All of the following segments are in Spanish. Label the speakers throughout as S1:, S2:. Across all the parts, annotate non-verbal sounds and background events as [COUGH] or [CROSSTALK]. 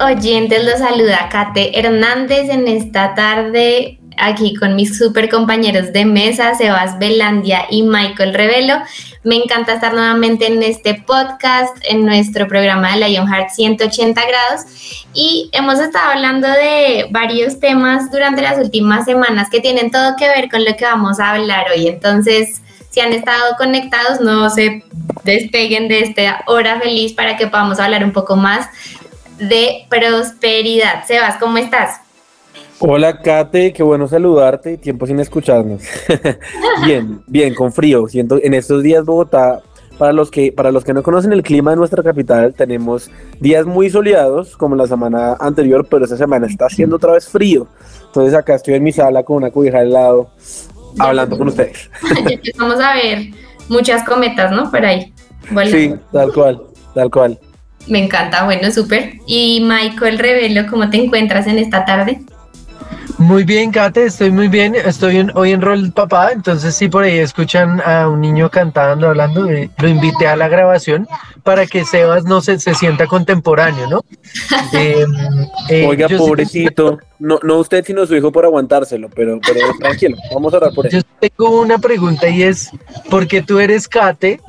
S1: oyentes. Los saluda Kate Hernández en esta tarde aquí con mis super compañeros de mesa, Sebas Belandia y Michael Revelo. Me encanta estar nuevamente en este podcast, en nuestro programa de Lionheart 180 grados. Y hemos estado hablando de varios temas durante las últimas semanas que tienen todo que ver con lo que vamos a hablar hoy. Entonces, si han estado conectados, no se despeguen de esta hora feliz para que podamos hablar un poco más de prosperidad. Sebas, ¿cómo estás?
S2: Hola Kate, qué bueno saludarte, tiempo sin escucharnos. [LAUGHS] bien, bien, con frío. Siento en estos días Bogotá, para los que para los que no conocen el clima de nuestra capital, tenemos días muy soleados como la semana anterior, pero esta semana está haciendo otra vez frío. Entonces acá estoy en mi sala con una cubija al lado hablando con ustedes. [LAUGHS]
S1: Vamos a ver muchas cometas, ¿no? Por ahí.
S2: Sí, tal cual, tal cual.
S1: Me encanta, bueno, súper. Y Michael Revelo, ¿cómo te encuentras en esta tarde?
S3: Muy bien, Kate, estoy muy bien. Estoy hoy en rol papá, entonces si por ahí escuchan a un niño cantando, hablando, eh, lo invité a la grabación para que Sebas no se, se sienta contemporáneo, ¿no? [LAUGHS]
S2: Em, eh, Oiga, pobrecito, no, no usted sino su hijo por aguantárselo, pero, pero tranquilo, vamos a hablar por eso.
S3: Yo tengo una pregunta y es, ¿por qué tú eres Kate?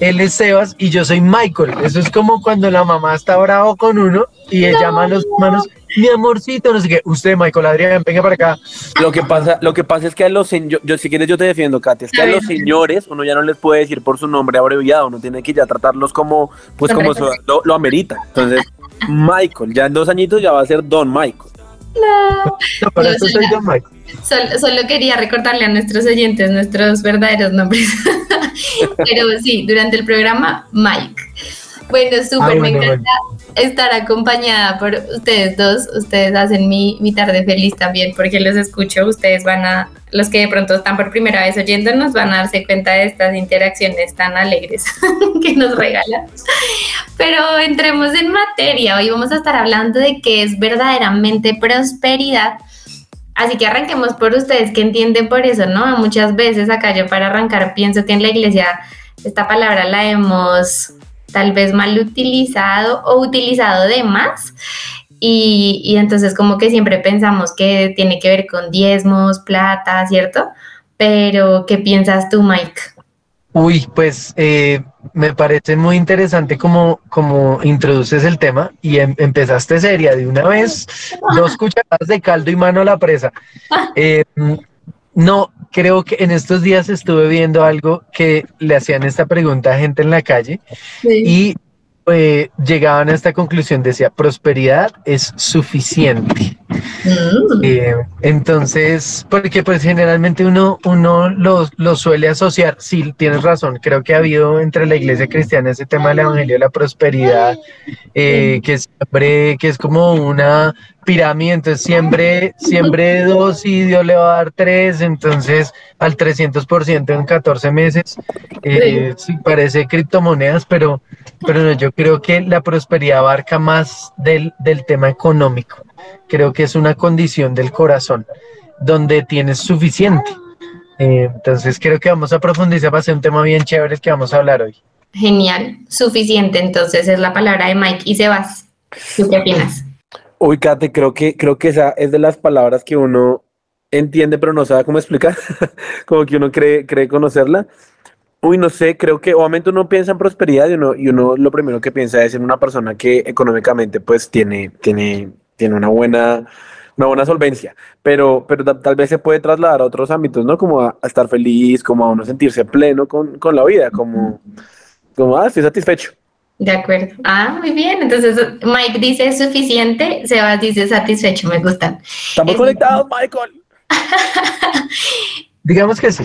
S3: Él es Sebas y yo soy Michael. Eso es como cuando la mamá está bravo con uno y ella llama a los hermanos mi amorcito, no sé qué, usted, Michael Adrián, venga para acá.
S2: Lo que pasa, lo que pasa es que a los señores, yo, si quieres yo te defiendo, Katy, es que a los señores uno ya no les puede decir por su nombre abreviado, uno tiene que ya tratarlos como, pues como lo, amerita. Entonces, Michael, ya en dos añitos ya va a ser Don Michael.
S1: No, no soy Michael. Solo, solo, quería recordarle a nuestros oyentes nuestros verdaderos nombres. [LAUGHS] Pero sí, durante el programa, Mike. Bueno, súper, ah, me encanta estar acompañada por ustedes dos. Ustedes hacen mi, mi, tarde feliz también porque los escucho. Ustedes van a, los que de pronto están por primera vez oyéndonos, van a darse cuenta de estas interacciones tan alegres [LAUGHS] que nos regalan. Pero entremos en materia. Hoy vamos a estar hablando de qué es verdaderamente prosperidad. Así que arranquemos por ustedes que entienden por eso, ¿no? Muchas veces acá yo para arrancar pienso que en la iglesia esta palabra la hemos tal vez mal utilizado o utilizado de más. Y, entonces como que siempre pensamos que tiene que ver con diezmos, plata, ¿cierto? Pero, ¿qué piensas tú, Mike?
S3: Uy, pues eh, me parece muy interesante como, como introduces el tema y em, empezaste seria de una vez, dos cucharadas de caldo y mano a la presa. [LAUGHS] Eh, no, creo que en estos días estuve viendo algo que le hacían esta pregunta a gente en la calle y eh, llegaban a esta conclusión, decía, prosperidad es suficiente. Mm. Eh, entonces, porque pues generalmente uno, uno lo, suele asociar, sí, tienes razón, creo que ha habido entre la iglesia cristiana ese tema del evangelio de la prosperidad, eh, que, siempre, que es como una pirámide, entonces siempre, siempre dos y Dios le va a dar tres, entonces al 300% en 14 meses, eh, sí. parece criptomonedas, pero, pero no, yo creo que la prosperidad abarca más del, del tema económico, creo que es una condición del corazón, donde tienes suficiente. Eh, entonces creo que vamos a profundizar, va a ser un tema bien chévere el que vamos a hablar hoy.
S1: Genial, suficiente, entonces es la palabra de Mike y Sebas. ¿Tú qué opinas?
S2: Uy, Kate, creo que, creo que esa es de las palabras que uno entiende, pero no sabe cómo explicar, [LAUGHS] como que uno cree, cree conocerla. Uy, no sé, creo que obviamente uno piensa en prosperidad y uno, y uno lo primero que piensa es en una persona que económicamente pues tiene, tiene, tiene una buena, una buena solvencia, pero, pero tal vez se puede trasladar a otros ámbitos, ¿no? Como a, estar feliz, como a uno sentirse pleno con, con la vida, como, como, ah, estoy satisfecho.
S1: De acuerdo. Ah, muy bien. Entonces, Mike dice suficiente, Sebas dice satisfecho, me gustan.
S2: Estamos conectados, Michael. [LAUGHS]
S3: Digamos que sí.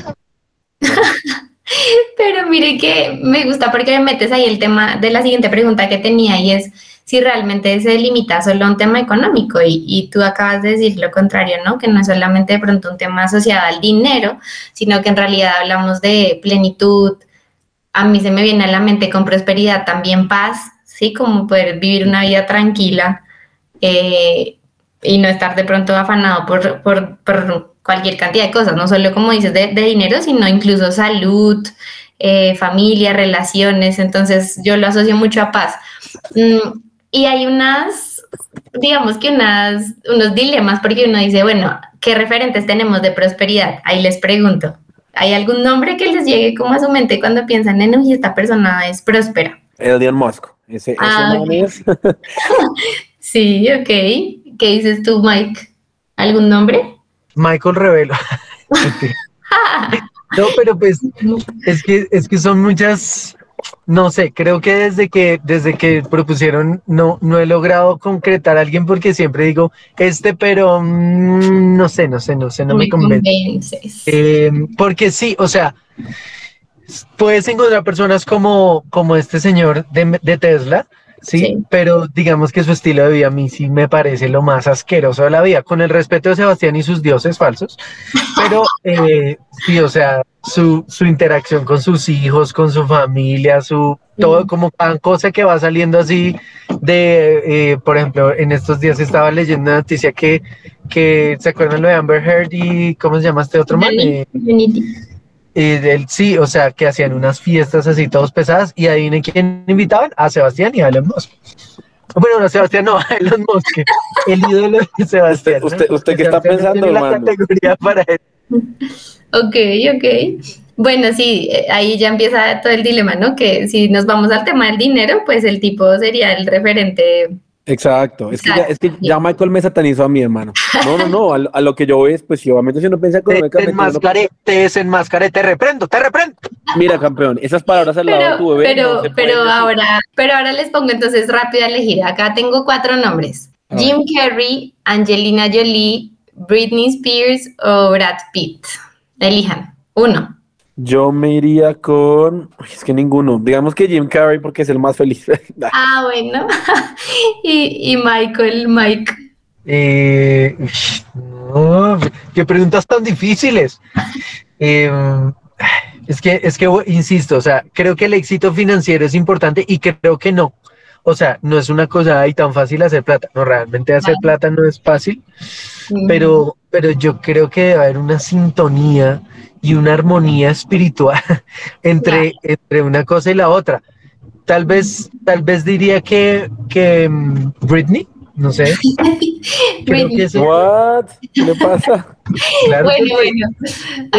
S1: Pero mire que me gusta porque me metes ahí el tema de la siguiente pregunta que tenía y es si realmente se limita solo a un tema económico y, y, tú acabas de decir lo contrario, ¿no? Que no es solamente de pronto un tema asociado al dinero, sino que en realidad hablamos de plenitud. A mí se me viene a la mente con prosperidad también paz, ¿sí? Como poder vivir una vida tranquila eh, y no estar de pronto afanado por, por, cualquier cantidad de cosas, no solo como dices de, de dinero, sino incluso salud, eh, familia, relaciones. Entonces yo lo asocio mucho a paz. Mm, y hay unas, digamos que unas, unos dilemas, porque uno dice, bueno, ¿qué referentes tenemos de prosperidad? Ahí les pregunto. ¿Hay algún nombre que les llegue como a su mente cuando piensan en, uy, esta persona es próspera?
S2: Elon Musk. Ese,
S1: ah, es. [LAUGHS] sí, ok. ¿Qué dices tú, Mike? ¿Algún nombre?
S3: Michael Revelo. [LAUGHS] [LAUGHS] no, pero pues es que, es que son muchas, no sé, creo que desde que, desde que propusieron, no, no he logrado concretar a alguien porque siempre digo este, pero mm, no sé, no sé, no sé, no me, convence. Eh, porque sí, o sea, puedes encontrar personas como, como este señor de, de Tesla, ¿sí? Pero digamos que su estilo de vida a mí sí me parece lo más asqueroso de la vida, con el respeto de Sebastián y sus dioses falsos. Pero [LAUGHS] eh, sí, o sea, su, su, interacción con sus hijos, con su familia, su todo, como cada cosa que va saliendo así de, eh, por ejemplo, en estos días estaba leyendo una noticia que, que ¿se acuerdan lo de Amber Heard y cómo se llama este otro man? Eh, él, sí, o sea, que hacían unas fiestas así todos pesadas y adivinen quién invitaban, a Sebastián y a Elon Musk. Bueno, no, Sebastián no, [LAUGHS] a Elon Musk, el ídolo de Sebastián.
S2: ¿Usted, usted, qué está pensando, hermano? La categoría para él. [LAUGHS]
S1: Ok, ok. Bueno, sí, eh, ahí ya empieza todo el dilema, ¿no? Que si nos vamos al tema del dinero, pues el tipo sería el referente
S2: Exacto, es que, ya, es que ya Michael me satanizó a mi hermano. No, no, no, a, lo que yo veo es, pues si obviamente si uno piensa
S3: económicamente... Te enmascaré, te reprendo, te reprendo.
S2: Mira, campeón, esas palabras al lado de tu
S1: bebé. Pero, pero ahora, pero ahora les pongo entonces rápido a elegir. Acá tengo cuatro nombres. Jim Carrey, Angelina Jolie, Britney Spears o Brad Pitt. Elijan, uno.
S2: Yo me iría con. Es que ninguno. Digamos que Jim Carrey porque es el más feliz. [LAUGHS]
S1: ah, bueno. [LAUGHS] y, Michael, Mike.
S3: Eh, no, qué preguntas tan difíciles. Em, es que, es que, insisto, o sea, creo que el éxito financiero es importante y creo que no. O sea, no es una cosa ahí tan fácil hacer plata. No, realmente hacer plata no es fácil, pero, pero yo creo que debe haber una sintonía y una armonía espiritual [LAUGHS] entre, entre una cosa y la otra. Tal vez, tal vez diría que, que mm, Britney, no sé. [LAUGHS]
S2: Creo que What? ¿Qué le pasa?
S1: Claro bueno, bueno.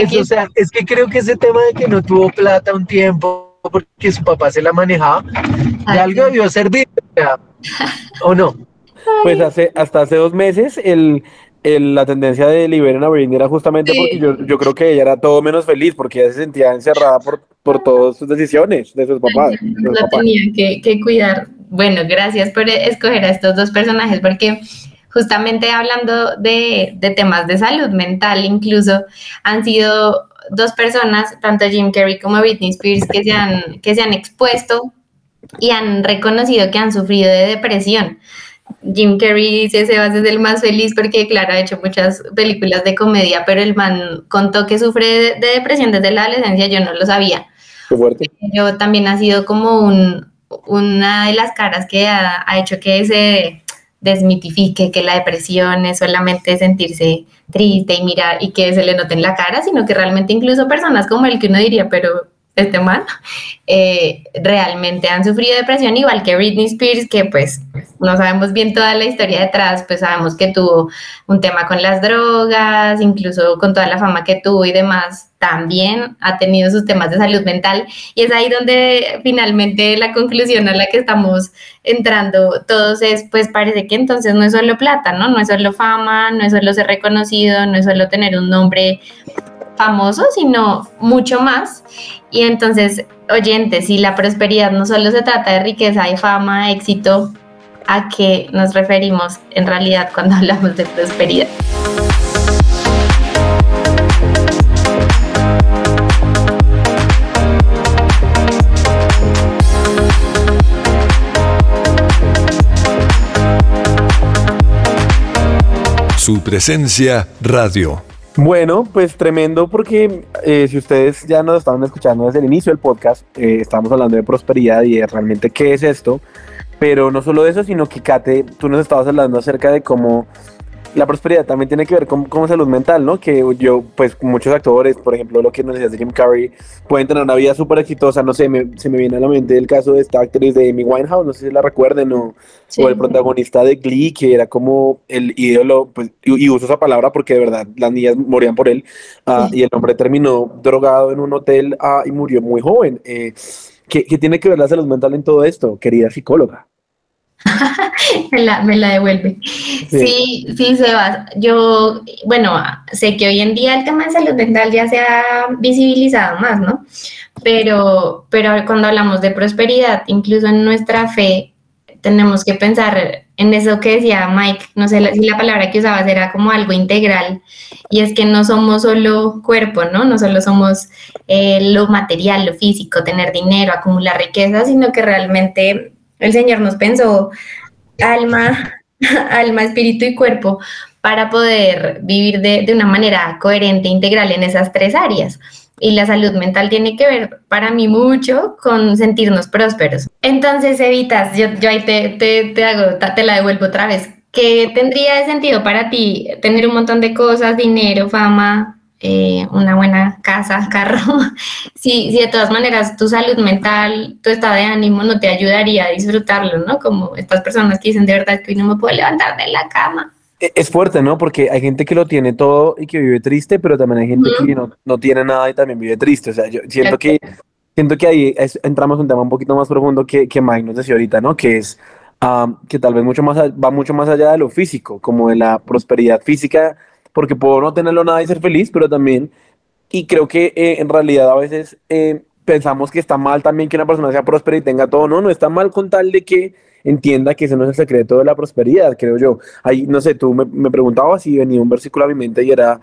S3: Es, o sea, es que creo que ese tema de que no tuvo plata un tiempo porque su papá se la manejaba, de algo debió servir, ¿o no?
S2: Pues hace, hasta hace dos meses el, la tendencia de liberen a Britney era justamente porque yo, yo, creo que ella era todo menos feliz, porque ella se sentía encerrada por, por todas sus decisiones de sus papás.
S1: La tenía que, que, cuidar. Bueno, gracias por escoger a estos dos personajes, porque justamente hablando de, de temas de salud mental, incluso han sido dos personas, tanto Jim Carrey como Britney Spears, que se han, que se han expuesto y han reconocido que han sufrido de depresión. Jim Carrey dice Sebas es el más feliz porque, claro, ha hecho muchas películas de comedia, pero el man contó que sufre de, depresión desde la adolescencia, yo no lo sabía.
S2: Qué fuerte.
S1: Yo también ha sido como un, una de las caras que ha, ha, hecho que se desmitifique que la depresión es solamente sentirse triste y mirar y que se le note en la cara, sino que realmente incluso personas como el que uno diría, pero este man, eh, realmente han sufrido depresión, igual que Britney Spears, que pues no sabemos bien toda la historia detrás, pues sabemos que tuvo un tema con las drogas, incluso con toda la fama que tuvo y demás, también ha tenido sus temas de salud mental y es ahí donde finalmente la conclusión a la que estamos entrando todos es, pues parece que entonces no es solo plata, ¿no? No es solo fama, no es solo ser reconocido, no es solo tener un nombre famoso, sino mucho más. Y entonces, oyentes, si la prosperidad no solo se trata de riqueza y fama, éxito, ¿a qué nos referimos en realidad cuando [LAUGHS] hablamos de prosperidad?
S4: Su presencia radio.
S2: Bueno, pues tremendo porque eh, si ustedes ya nos estaban escuchando desde el inicio del podcast, eh, estamos hablando de prosperidad y de realmente qué es esto, pero no solo eso, sino que Kate, tú nos estabas hablando acerca de cómo la prosperidad también tiene que ver con, con, salud mental, ¿no? Que yo, pues muchos actores, por ejemplo, lo que nos decía Jim Carrey, pueden tener una vida súper exitosa, no sé, me, se me viene a la mente el caso de esta actriz de Amy Winehouse, no sé si la recuerden, o, o el protagonista de Glee, que era como el ídolo, pues, y, uso esa palabra porque de verdad las niñas morían por él, uh, y el hombre terminó drogado en un hotel uh, y murió muy joven. Eh, ¿qué, ¿Qué tiene que ver la salud mental en todo esto, querida psicóloga? [LAUGHS]
S1: me, la, me, la, devuelve. Sí. sí, Sebas. Yo, bueno, sé que hoy en día el tema de salud mental ya se ha visibilizado más, ¿no? Pero, pero cuando hablamos de prosperidad, incluso en nuestra fe, tenemos que pensar en eso que decía Mike, no sé si la palabra que usabas era como algo integral, y es que no somos solo cuerpo, ¿no? No solo somos eh, lo material, lo físico, tener dinero, acumular riqueza, sino que realmente el Señor nos pensó alma, [LAUGHS] alma, espíritu y cuerpo para poder vivir de, de, una manera coherente, integral en esas tres áreas. Y la salud mental tiene que ver para mí mucho con sentirnos prósperos. Entonces, Evitas, yo, yo ahí te, te, te, te la devuelvo otra vez. ¿Qué tendría de sentido para ti tener un montón de cosas, dinero, fama, eh, una buena casa, [LAUGHS] carro, si, si de todas maneras tu salud mental, tu estado de ánimo no te ayudaría a disfrutarlo, ¿no? Como estas personas que dicen de verdad que hoy no me puedo levantar de la cama.
S2: E, es fuerte, ¿no? Porque hay gente que lo tiene todo y que vive triste, pero también hay gente que no, no, tiene nada y también vive triste. O sea, yo siento que siento que ahí es, entramos en un tema un poquito más profundo que, que Mike nos decía ahorita, ¿no? Que es um, que tal vez mucho más, va mucho más allá de lo físico, como de la prosperidad física porque puedo no tenerlo nada y ser feliz, pero también, y creo que eh, en realidad a veces eh, pensamos que está mal también que una persona sea próspera y tenga todo, no, no está mal con tal de que entienda que ese no es el secreto de la prosperidad, creo yo. Ahí, no sé, tú me, me preguntabas si venía un versículo a mi mente y era,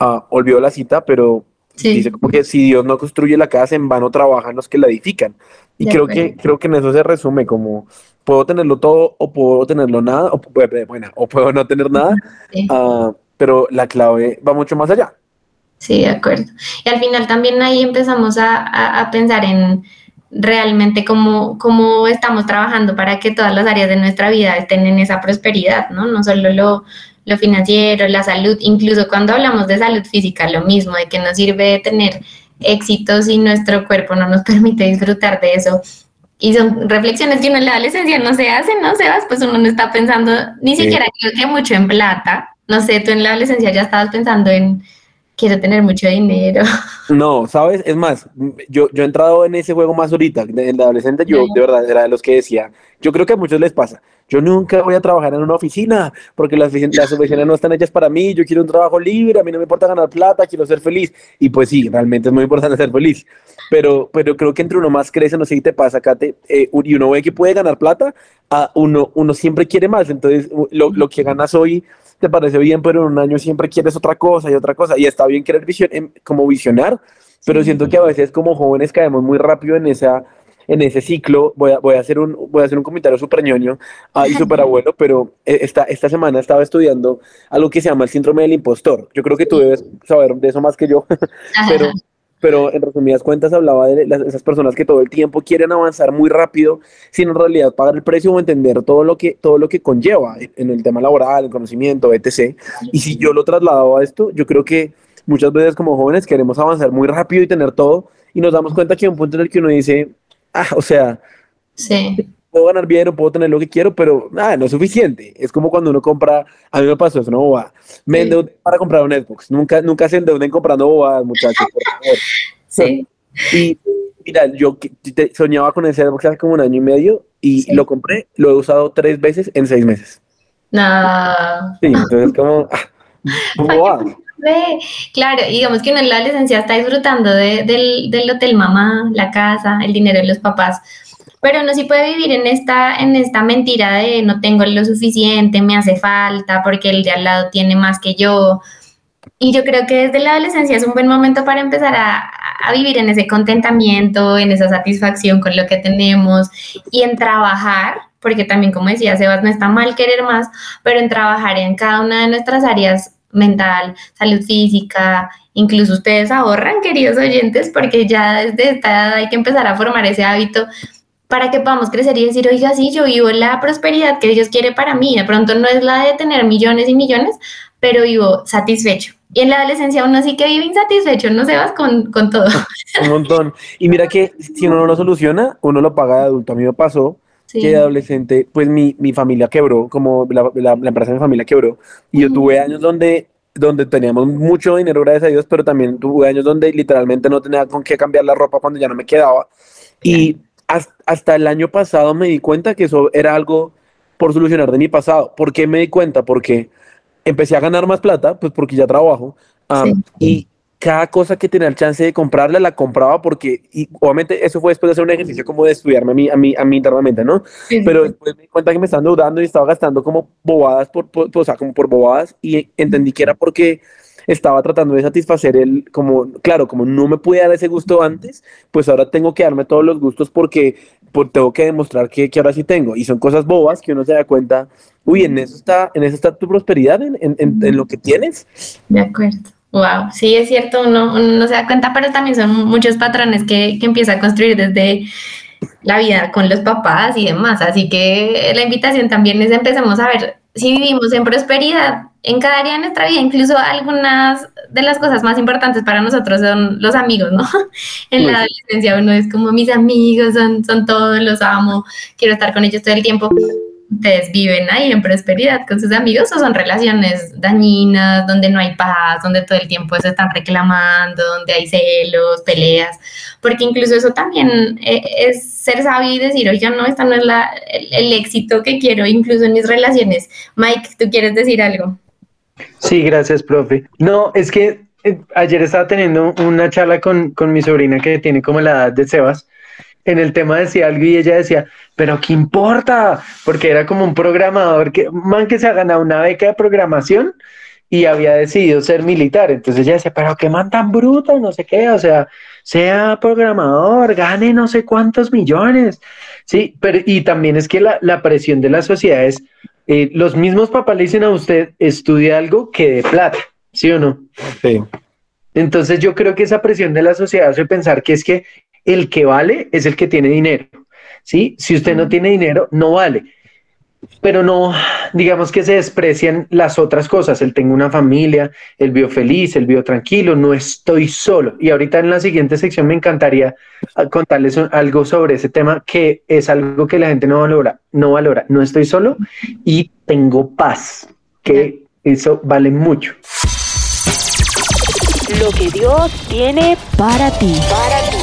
S2: uh, olvidó la cita, pero sí. dice como que si Dios no construye la casa, en vano trabajan los que la edifican. Y creo que, creo que en eso se resume como puedo tenerlo todo o puedo tenerlo nada, o, bueno, o puedo no tener nada. [LAUGHS] Sí. Uh, pero la clave va mucho más allá.
S1: Sí, de acuerdo. Y al final también ahí empezamos a, a, a pensar en realmente cómo, cómo estamos trabajando para que todas las áreas de nuestra vida estén en esa prosperidad, ¿no? No solo lo, lo financiero, la salud, incluso cuando hablamos de salud física, lo mismo, de que nos sirve tener éxito si nuestro cuerpo no nos [LAUGHS] permite disfrutar de eso. Y son reflexiones que uno en la adolescencia no se hacen, ¿no? Sebas, pues uno no está pensando ni sí. siquiera creo que mucho en plata, no sé, tú en la adolescencia ya estabas pensando en quiero tener mucho dinero. [LAUGHS]
S2: No, sabes, es más, yo, yo he entrado en ese juego más ahorita, en la adolescente yo de verdad era de los que decía, yo creo que a muchos les pasa, yo nunca voy a trabajar en una oficina, porque las, las oficinas no están hechas para mí, yo quiero un trabajo libre, a mí no me importa ganar plata, quiero ser feliz, y pues sí, realmente es muy importante ser feliz, pero, pero creo que entre uno más crece, no sé si te pasa, Kate, eh, y uno ve que puede ganar plata, a uno, uno siempre quiere más, entonces lo, lo que ganas hoy te parece bien, pero en un año siempre quieres otra cosa y otra cosa. Y está bien querer vision, como visionar, pero siento que a veces como jóvenes caemos muy rápido en esa en ese ciclo. Voy a, voy a hacer un voy a hacer un comentario súper ñoño ah, y súper [LAUGHS] abuelo, pero eh, esta, esta semana estaba estudiando algo que se llama el síndrome del impostor. Yo creo que tú debes saber de eso más que yo, [LAUGHS] pero pero en resumidas cuentas hablaba de las, esas personas que todo el tiempo quieren avanzar muy rápido sin en realidad pagar el precio o entender todo lo que, todo lo que conlleva en el tema laboral, el conocimiento, etc. Y si yo lo trasladaba a esto, yo creo que muchas veces como jóvenes queremos avanzar muy rápido y tener todo y nos damos cuenta que hay un punto en el que uno dice, ah, o sea,
S1: sí
S2: puedo ganar bien o puedo tener lo que quiero, pero nada, no es suficiente. Es como cuando uno compra, a mí me pasó eso, no boba. Me endeudé para comprar un Xbox. Nunca, nunca se endeuden comprando bobadas, muchachos, por favor.
S1: Sí.
S2: Y mira, yo soñaba con ese Xbox hace como un año y medio y sí. lo compré, lo he usado tres veces en seis meses.
S1: No.
S2: Sí, entonces como, ah,
S1: Claro, digamos que uno en la licencia está disfrutando de, del, del hotel mamá, la casa, el dinero de los papás, pero uno sí puede vivir en esta, en esta mentira de no tengo lo suficiente, me hace falta, porque el de al lado tiene más que yo. Y yo creo que desde la adolescencia es un buen momento para empezar a, a vivir en ese contentamiento, en esa satisfacción con lo que tenemos y en trabajar porque también como decía Sebas, no está mal querer más, pero en trabajar en cada una de nuestras áreas mental, salud física, incluso ustedes ahorran, queridos oyentes, porque ya desde esta edad hay que empezar a formar ese hábito para que podamos crecer y decir, oiga, sí, yo vivo la prosperidad que Dios quiere para mí. De pronto no es la de tener millones y millones, pero vivo satisfecho. Y en la adolescencia uno sí que vive insatisfecho, no se vas con, con todo. [LAUGHS]
S2: Un montón. Y mira que si uno no lo soluciona, uno lo paga de adulto. A mí me pasó que de adolescente, pues mi, mi familia quebró, como la, la, empresa de mi familia quebró. Y yo tuve años donde, donde teníamos mucho dinero, gracias a Dios, pero también tuve años donde literalmente no tenía con qué cambiar la ropa cuando ya no me quedaba. Y hasta el año pasado me di cuenta que eso era algo por solucionar de mi pasado. ¿Por qué me di cuenta? Porque empecé a ganar más plata, pues porque ya trabajo, y cada cosa que tenía el chance de comprarla, la compraba porque, y obviamente eso fue después de hacer un ejercicio como de estudiarme a mí, a mí, a mí internamente, ¿no? Pero después me di cuenta que me estaban dudando y estaba gastando como bobadas, por, o sea, como por bobadas, y entendí que era porque estaba tratando de satisfacer el, como, claro, como no me pude dar ese gusto antes, pues ahora tengo que darme todos los gustos porque pues, tengo que demostrar que, que, ahora sí tengo. Y son cosas bobas que uno se da cuenta, uy, en eso está, en eso está tu prosperidad, en, en, en, lo que tienes.
S1: De acuerdo. Wow, sí es cierto, uno, uno no se da cuenta, pero también son muchos patrones que, que empieza a construir desde la vida con los papás y demás. Así que la invitación también es empecemos a ver si vivimos en prosperidad en cada área de nuestra vida, incluso algunas de las cosas más importantes para nosotros son los amigos, ¿no? [LAUGHS] En la adolescencia uno es como mis amigos, son, son todos, los amo, quiero estar con ellos todo el tiempo. ¿Ustedes viven ahí en prosperidad con sus amigos o son relaciones dañinas, donde no hay paz, donde todo el tiempo se están reclamando, donde hay celos, peleas? Porque incluso eso también eh, es ser sabio y decir, oye, no, esta no es la, el éxito que quiero, incluso en mis relaciones. Mike, ¿tú quieres decir algo?
S3: Sí, gracias, profe. No, es que eh, ayer estaba teniendo una charla con, con, mi sobrina que tiene como la edad de Sebas. En el tema decía algo y ella decía, pero ¿qué importa? Porque era como un programador, que, man que se ha ganado una beca de programación y había decidido ser militar. Entonces ella decía, pero qué man tan bruto, no sé qué, o sea, sea programador, gane no sé cuántos millones. Sí, pero y también es que la, la presión de la sociedad es, eh, los mismos papás le dicen a usted, estudie algo que de plata, ¿sí o no?
S2: Sí.
S3: Entonces yo creo que esa presión de la sociedad hace pensar que es que el que vale es el que tiene dinero, ¿sí? Si usted no tiene dinero, no vale pero no, digamos que se desprecian las otras cosas. Él tengo una familia, él vio feliz, él vio tranquilo, no estoy solo. Y ahorita en la siguiente sección me encantaría ah, contarles algo sobre ese tema que es algo que la gente no valora, no valora. No estoy solo y tengo paz, que eso vale mucho.
S5: Lo que Dios tiene para ti. Para ti.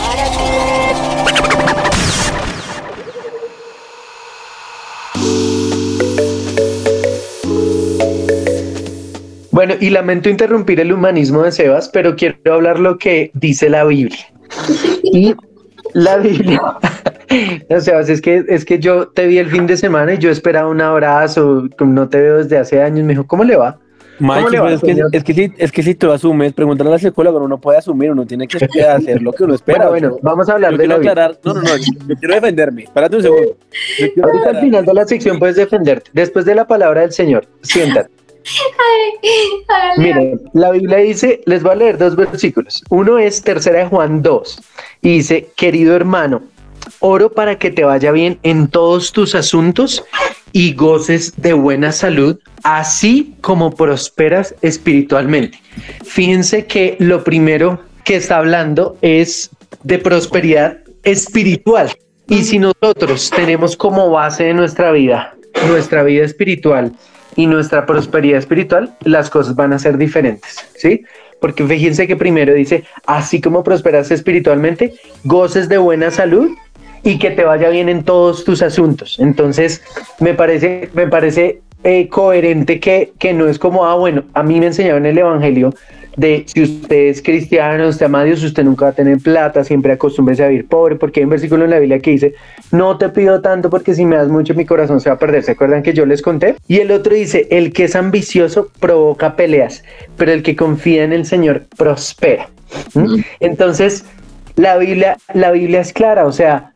S3: Bueno, y lamento interrumpir el humanismo de Sebas, pero quiero hablar lo que dice la Biblia. Y la Biblia, [LAUGHS] no, Sebas, es que, es que yo te vi el fin de semana y yo esperaba un abrazo, no te veo desde hace años, me dijo, ¿cómo le va?
S2: Mike, es, que, es, que, si, es que si tú asumes, pregúntale al psicólogo, uno no puede asumir, uno tiene que [LAUGHS] hacer lo que uno espera.
S3: Bueno, bueno vamos a hablar de
S2: la aclarar, No, no, no, yo quiero defenderme. Espérate un segundo.
S3: Ahorita al final de la sección puedes defenderte. Después de la palabra del Señor, siéntate. Miren, la Biblia dice, les voy a leer dos versículos. Uno es tercera de Juan 2 y dice, querido hermano, oro para que te vaya bien en todos tus asuntos y goces de buena salud, así como prosperas espiritualmente. Fíjense que lo primero que está hablando es de prosperidad espiritual. Y si nosotros tenemos como base de nuestra vida, nuestra vida espiritual, y nuestra prosperidad espiritual, las cosas van a ser diferentes, ¿sí? Porque fíjense que primero dice, así como prosperas espiritualmente, goces de buena salud y que te vaya bien en todos tus asuntos. Entonces, me parece, me parece eh, coherente que, que no es como, ah, bueno, a mí me enseñaron el Evangelio de si usted es cristiano, usted ama a Dios, usted nunca va a tener plata, siempre acostúmbrese a vivir pobre, porque hay un versículo en la Biblia que dice, no te pido tanto porque si me das mucho mi corazón se va a perder. ¿Se acuerdan que yo les conté? Y el otro dice, el que es ambicioso provoca peleas, pero el que confía en el Señor prospera. ¿Mm? Entonces, la Biblia, la Biblia es clara, o sea,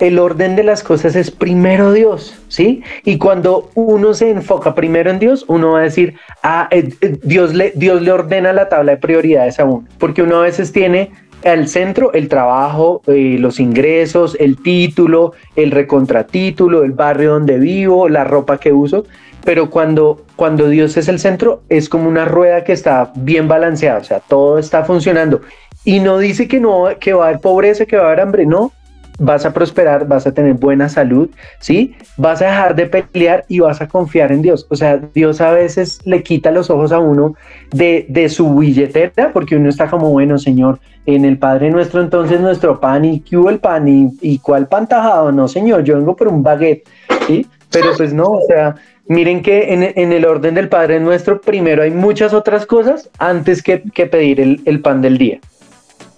S3: el orden de las cosas es primero Dios, ¿sí? Y cuando uno se enfoca primero en Dios, uno va a decir, ah, eh, eh, Dios, le, Dios le ordena la tabla de prioridades a uno, porque uno a veces tiene al centro el trabajo, eh, los ingresos, el título, el recontratítulo, el barrio donde vivo, la ropa que uso, pero cuando, cuando Dios es el centro, es como una rueda que está bien balanceada, o sea, todo está funcionando. Y no dice que no, que va a haber pobreza, que va a haber hambre, no, vas a prosperar, vas a tener buena salud, ¿sí? Vas a dejar de pelear y vas a confiar en Dios. O sea, Dios a veces le quita los ojos a uno de, de su billetera porque uno está como, bueno, Señor, en el Padre nuestro entonces nuestro pan y ¿qué hubo el pan? ¿Y, y cuál pan tajado? No, Señor, yo vengo por un baguette, ¿sí? Pero pues no, o sea, miren que en, en, el orden del Padre nuestro primero hay muchas otras cosas antes que, que pedir el, el pan del día.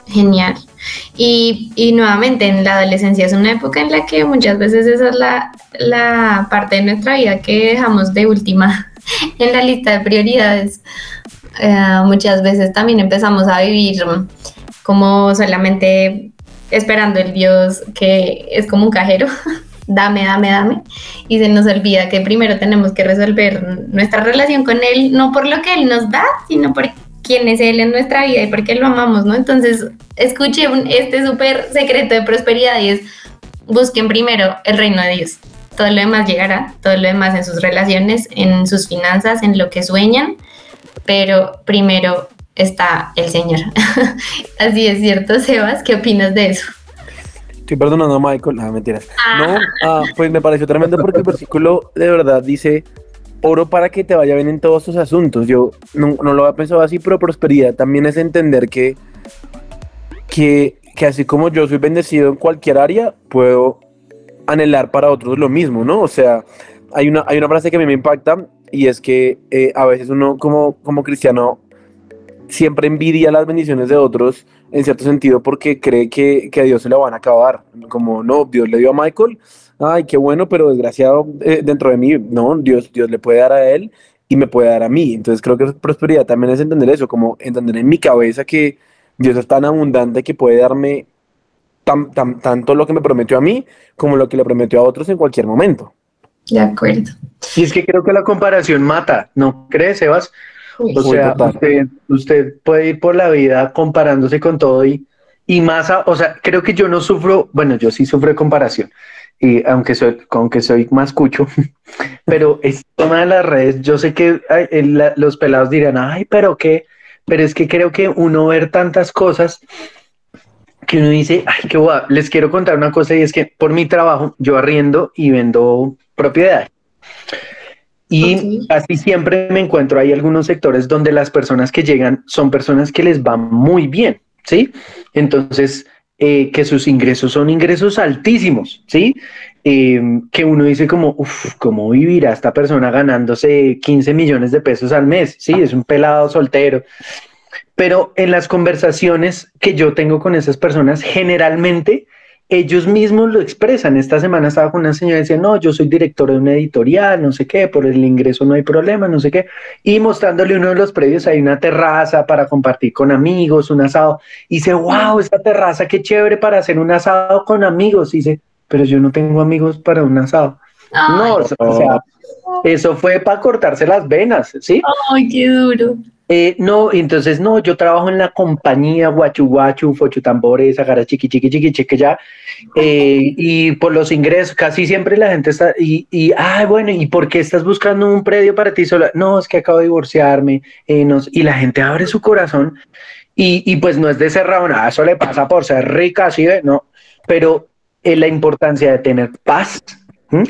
S1: Genial. Y, y, nuevamente, en la adolescencia es una época en la que muchas veces esa es la, la, parte de nuestra vida que dejamos de última [LAUGHS] en la lista de prioridades. Eh, muchas veces también empezamos a vivir como solamente esperando el Dios que es como un cajero. [LAUGHS] dame, dame, dame. Y se nos olvida que primero tenemos que resolver nuestra relación con Él, no por lo que Él nos da, sino por quién es Él en nuestra vida y por qué lo amamos, ¿no? Entonces, escuche este súper secreto de prosperidad y es, busquen primero el reino de Dios. Todo lo demás llegará, todo lo demás en sus relaciones, en sus finanzas, en lo que sueñan, pero primero está el Señor. [LAUGHS] Así es cierto, Sebas, ¿qué opinas de eso?
S2: Estoy perdonando a Michael, no, mentiras. No, ah, pues me pareció tremendo porque el versículo de verdad dice, oro para que te vaya bien en todos tus asuntos. Yo no, no, lo había pensado así, pero prosperidad también es entender que, que, que, así como yo soy bendecido en cualquier área, puedo anhelar para otros lo mismo, ¿no? O sea, hay una, hay una frase que a mí me impacta y es que eh, a veces uno como, como cristiano siempre envidia las bendiciones de otros en cierto sentido porque cree que, que a Dios se le van a acabar. Como, no, Dios le dio a Michael, ay, qué bueno, pero desgraciado eh, dentro de mí, no, Dios, Dios le puede dar a él y me puede dar a mí. Entonces creo que prosperidad también es entender eso, como entender en mi cabeza que Dios es tan abundante que puede darme tan, tan, tanto lo que me prometió a mí como lo que le prometió a otros en cualquier momento.
S1: De acuerdo.
S3: Y es que creo que la comparación mata, ¿no crees, Sebas? O sea, usted, usted, puede ir por la vida comparándose con todo y, y más, o sea, creo que yo no sufro, bueno, yo sí sufro de comparación, y aunque soy, aunque soy más cucho, [LAUGHS] pero es tema de las redes, yo sé que los pelados dirán, ay, pero qué, pero es que creo que uno ver tantas cosas que uno dice, ay, qué guay, les quiero contar una cosa y es que por mi trabajo yo arriendo y vendo propiedades. Y así siempre me encuentro, hay algunos sectores donde las personas que llegan son personas que les va muy bien, ¿sí? Entonces, eh, que sus ingresos son ingresos altísimos, ¿sí? Eh, que uno dice como, uff, ¿cómo vivirá esta persona ganándose 15 millones de pesos al mes? Sí, es un pelado soltero. Pero en las conversaciones que yo tengo con esas personas, generalmente ellos mismos lo expresan. Esta semana estaba con una señora y decía, no, yo soy director de una editorial, no sé qué, por el ingreso no hay problema, no sé qué. Y mostrándole uno de los predios, hay una terraza para compartir con amigos, un asado. Y dice, wow, esta terraza, qué chévere para hacer un asado con amigos. Y dice, pero yo no tengo amigos para un asado. no, o sea, eso fue para cortarse las venas, ¿sí?
S1: Ay, qué duro.
S3: Eh, no, entonces no, yo trabajo en la compañía Guachu Guachu, Fochu Tambores, Agara Chiqui Chiqui Chiqui Chiqui ya, eh, y por los ingresos, casi siempre la gente está, y, y, ah, bueno, ¿y por qué estás buscando un predio para ti sola? No, es que acabo de divorciarme, eh, y la gente abre su corazón, y, y pues no es de cerrado, nada, eso le pasa por ser rica, ¿sí? No, pero la importancia de tener paz,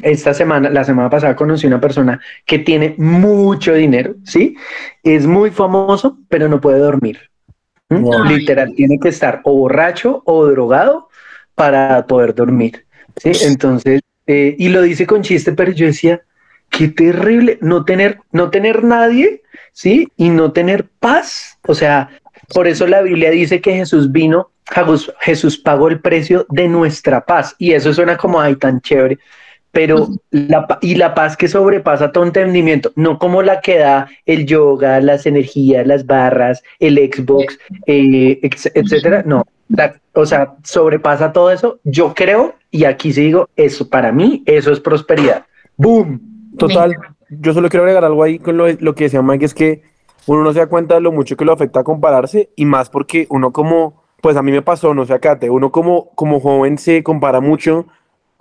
S3: esta semana, la semana pasada conocí una persona que tiene mucho dinero, ¿sí? Es muy famoso, pero no puede dormir. Literal, tiene que estar o borracho o drogado para poder dormir, ¿sí? Entonces, eh, y lo dice con chiste, pero yo decía, qué terrible no tener, no tener nadie, ¿sí? Y no tener paz. O sea, por eso la Biblia dice que Jesús vino, Jesús pagó el precio de nuestra paz. Y eso suena como, ay, tan chévere pero la, y la paz que sobrepasa todo entendimiento, no como la que da el yoga, las energías, las barras, el Xbox, eh, etcétera, no, o sea, sobrepasa todo eso. Yo creo y aquí sí digo, eso para mí, eso es prosperidad. ¡Boom!
S2: Total, yo solo quiero agregar algo ahí con lo, lo que decía Mike, es que uno no se da cuenta de lo mucho que lo afecta a compararse y más porque uno como, pues a mí me pasó, no sé, acate, uno como, como joven se compara mucho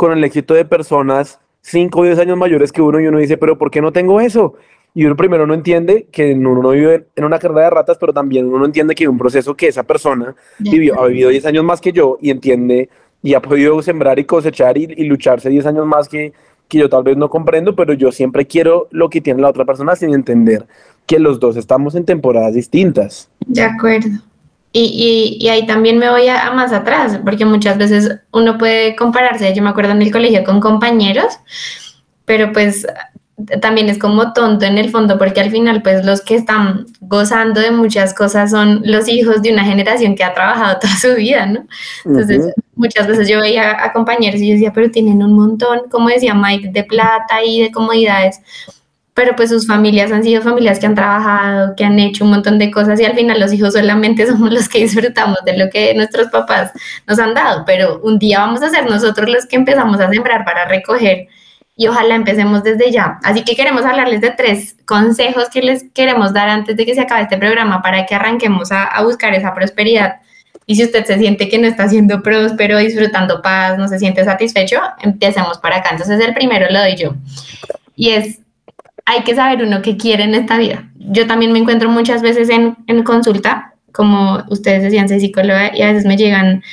S2: con el éxito de personas 5 o 10 años mayores que uno y uno dice, pero ¿por qué no tengo eso? Y uno primero no entiende que uno no vive en una carrera de ratas, pero también uno no entiende que hay un proceso que esa persona vivió, ha vivido 10 años más que yo y entiende y ha podido sembrar y cosechar y, y lucharse 10 años más que, que yo tal vez no comprendo, pero yo siempre quiero lo que tiene la otra persona sin entender que los dos estamos en temporadas distintas.
S1: De acuerdo. Y, y, y ahí también me voy a, a, más atrás, porque muchas veces uno puede compararse, yo me acuerdo en el colegio con compañeros, pero pues también es como tonto en el fondo, porque al final pues los que están gozando de muchas cosas son los hijos de una generación que ha trabajado [LAUGHS] toda su vida, ¿no? Entonces uh -huh. muchas veces yo veía a compañeros y yo decía, pero tienen un montón, como decía Mike, de plata y de comodidades, pero pues sus familias han sido familias que han trabajado, que han hecho un montón de cosas y al final los hijos solamente [LAUGHS] somos los que disfrutamos de lo que nuestros papás nos han dado, pero un día vamos a ser nosotros los que empezamos a sembrar para recoger y ojalá empecemos desde ya. Así que queremos hablarles de tres consejos que les queremos dar antes de que se acabe este programa para que arranquemos a, buscar esa prosperidad. Y si usted se siente que no está siendo próspero, disfrutando paz, no se siente satisfecho, empecemos para acá. Entonces el primero lo doy yo. Y es hay que saber uno qué quiere en esta vida. Yo también me encuentro muchas veces en, en consulta, como ustedes decían, soy psicóloga, y a veces me llegan,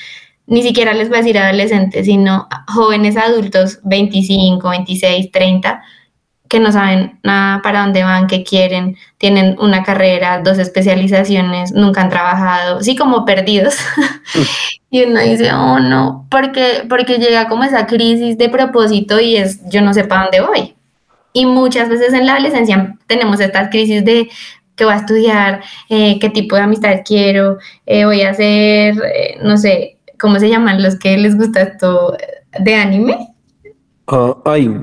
S1: ni siquiera les voy a decir adolescentes, sino jóvenes adultos, 25, 26, 30, que no saben nada para dónde van, qué quieren, tienen una carrera, dos especializaciones, nunca han trabajado, sí como perdidos. [LAUGHS] y uno dice, oh no, porque, porque llega como esa crisis de propósito y es, yo no sé para dónde voy. Y muchas veces en la adolescencia tenemos estas crisis de qué voy a estudiar, eh, qué tipo de amistades quiero, eh, voy a hacer, eh, no sé, ¿cómo se llaman los que les gusta esto de anime?
S2: Uh, ay,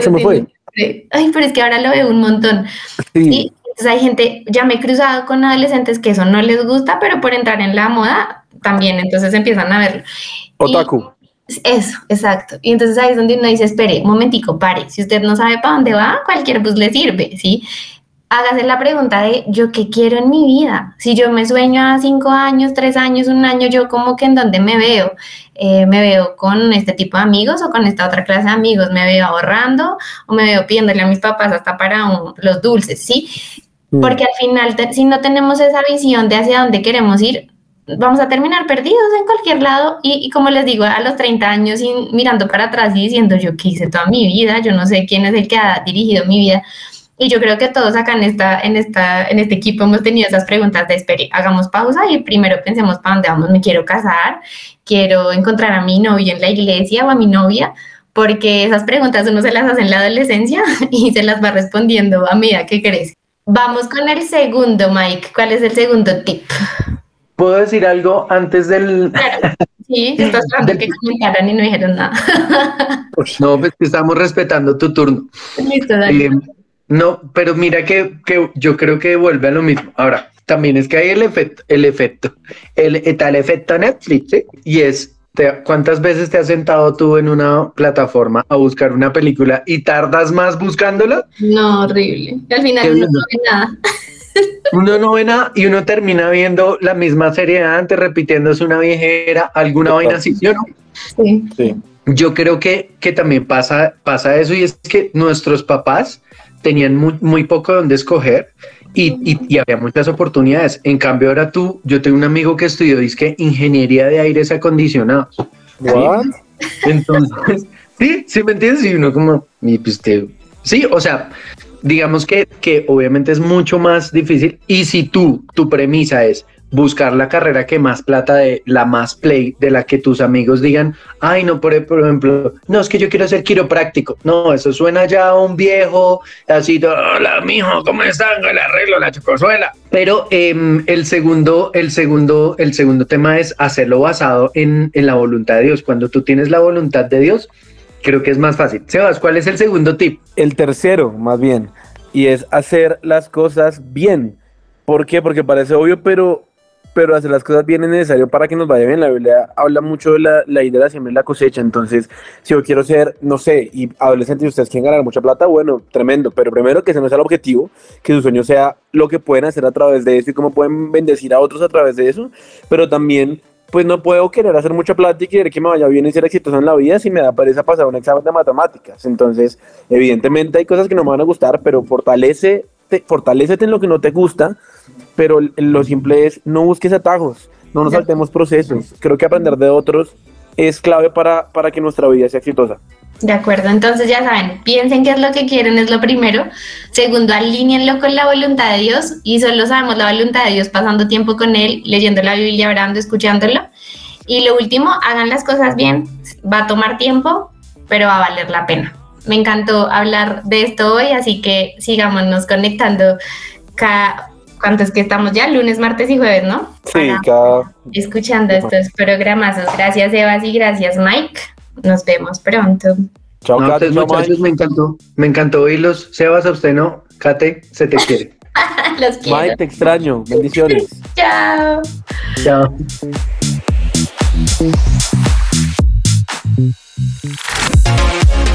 S2: se me fue.
S1: Ay, pero es que ahora lo veo un montón. Sí. Y entonces hay gente, ya me he cruzado con adolescentes que eso no les gusta, pero por entrar en la moda también, entonces empiezan a verlo.
S2: Otaku.
S1: Eso, exacto. Y entonces ahí es donde uno dice, espere, momentico, pare. Si usted no sabe para dónde va, cualquier bus le sirve, ¿sí? Hágase la pregunta de, ¿yo qué quiero en mi vida? Si yo me sueño a cinco años, tres años, un año, yo como que en dónde me veo. Eh, ¿Me veo con este tipo de amigos o con esta otra clase de amigos? ¿Me veo ahorrando o me veo pidiéndole a mis papás hasta para un, los dulces, ¿sí? Porque al final, si no tenemos esa visión de hacia dónde queremos ir, vamos a terminar perdidos en cualquier lado y, como les digo, a los 30 años y mirando para atrás y diciendo yo qué hice toda mi vida, yo no sé quién es el que ha dirigido mi vida. Y yo creo que todos acá en, esta, en, esta, en este equipo hemos tenido esas preguntas de espere, hagamos pausa y primero pensemos para dónde vamos, me quiero casar, quiero encontrar a mi novio en la iglesia o a mi novia, porque esas preguntas uno se las hace en la adolescencia [LAUGHS] y se las va respondiendo a medida que crece. Vamos con el segundo, Mike. ¿Cuál es el segundo tip?
S3: ¿Puedo decir algo antes del...?
S1: Claro. Sí, [LAUGHS] estás esperando que comentaran y no dijeron nada.
S3: no, pues que estamos respetando tu turno.
S1: Listo, dale.
S3: Eh, no, pero mira que, que, yo creo que vuelve a lo mismo. Ahora, también es que hay el efecto, el efecto, el, está el efecto Netflix, ¿sí? Y es, te, ¿cuántas veces te has sentado tú en una plataforma a buscar una película y tardas más buscándola?
S1: No, horrible. Al final no ve nada. [LAUGHS]
S3: Uno no ve nada y uno termina viendo la misma serie de antes, repitiéndose una viejera, alguna vaina así, ¿sí o no?
S1: Sí.
S2: Sí.
S3: Yo creo que, que también pasa, pasa eso y es que nuestros papás tenían muy, muy poco donde escoger y, y, y, había muchas oportunidades. En cambio, ahora tú, yo tengo un amigo que estudió que ingeniería de aires acondicionados.
S2: What?
S3: ¿sí? Entonces, [LAUGHS] sí, sí me entiendes y uno como, y pues te, sí, o sea, digamos que, que obviamente es mucho más difícil y si tú, tu premisa es buscar la carrera que más plata de la más play, de la que tus amigos digan, ay, no, por, por ejemplo, no, es que yo quiero ser quiropráctico. No, eso suena ya a un viejo, así, hola, mijo, ¿cómo están? El arreglo, la chocosuela. Pero eh, el segundo, el segundo, el segundo tema es hacerlo basado en, en la voluntad de Dios. Cuando tú tienes la voluntad de Dios, creo que es más fácil. Sebas, ¿cuál es el segundo tip?
S2: El tercero, más bien, y es hacer las cosas bien. ¿Por qué? Porque parece obvio, pero pero hacer las cosas bien es necesario para que nos vaya bien. La Biblia habla mucho de la, idea de la siembra y la cosecha. Entonces, si yo quiero ser, no sé, y adolescentes y ustedes quieren ganar mucha plata, bueno, tremendo. Pero primero que ese no sea el objetivo, que su sueño sea lo que pueden hacer a través de eso y cómo pueden bendecir a otros a través de eso. Pero también, pues no puedo querer hacer mucha plata y querer que me vaya bien y ser exitoso en la vida si me da pereza pasar un examen de matemáticas. Entonces, evidentemente hay cosas que no me van a gustar, pero fortalece fortalecete en lo que no te gusta, pero lo simple es no busques atajos, no nos saltemos procesos. Creo que aprender de otros es clave para, para que nuestra vida sea exitosa.
S1: De acuerdo, entonces ya saben, piensen qué es lo que quieren, es lo primero. Segundo, alínenlo con la voluntad de Dios y solo sabemos la voluntad de Dios pasando tiempo con Él, leyendo la Biblia, orando, escuchándolo. Y lo último, hagan las cosas bien. Va a tomar tiempo, pero va a valer la pena. Me encantó hablar de esto hoy, así que sigámonos conectando cada, ¿cuántos que estamos ya? Lunes, martes y jueves, ¿no?
S2: Sí, cada...
S1: Escuchando estos programas. Gracias, Evas, y gracias, Mike. Nos vemos pronto.
S3: Chao, Kate, muchachos, me encantó. Me encantó oírlos. Sebas, a usted no. Kate, se te quiere. [LAUGHS]
S1: Los quiero.
S2: Mike, te extraño. Bendiciones. [LAUGHS]
S1: Chao.
S3: Chao.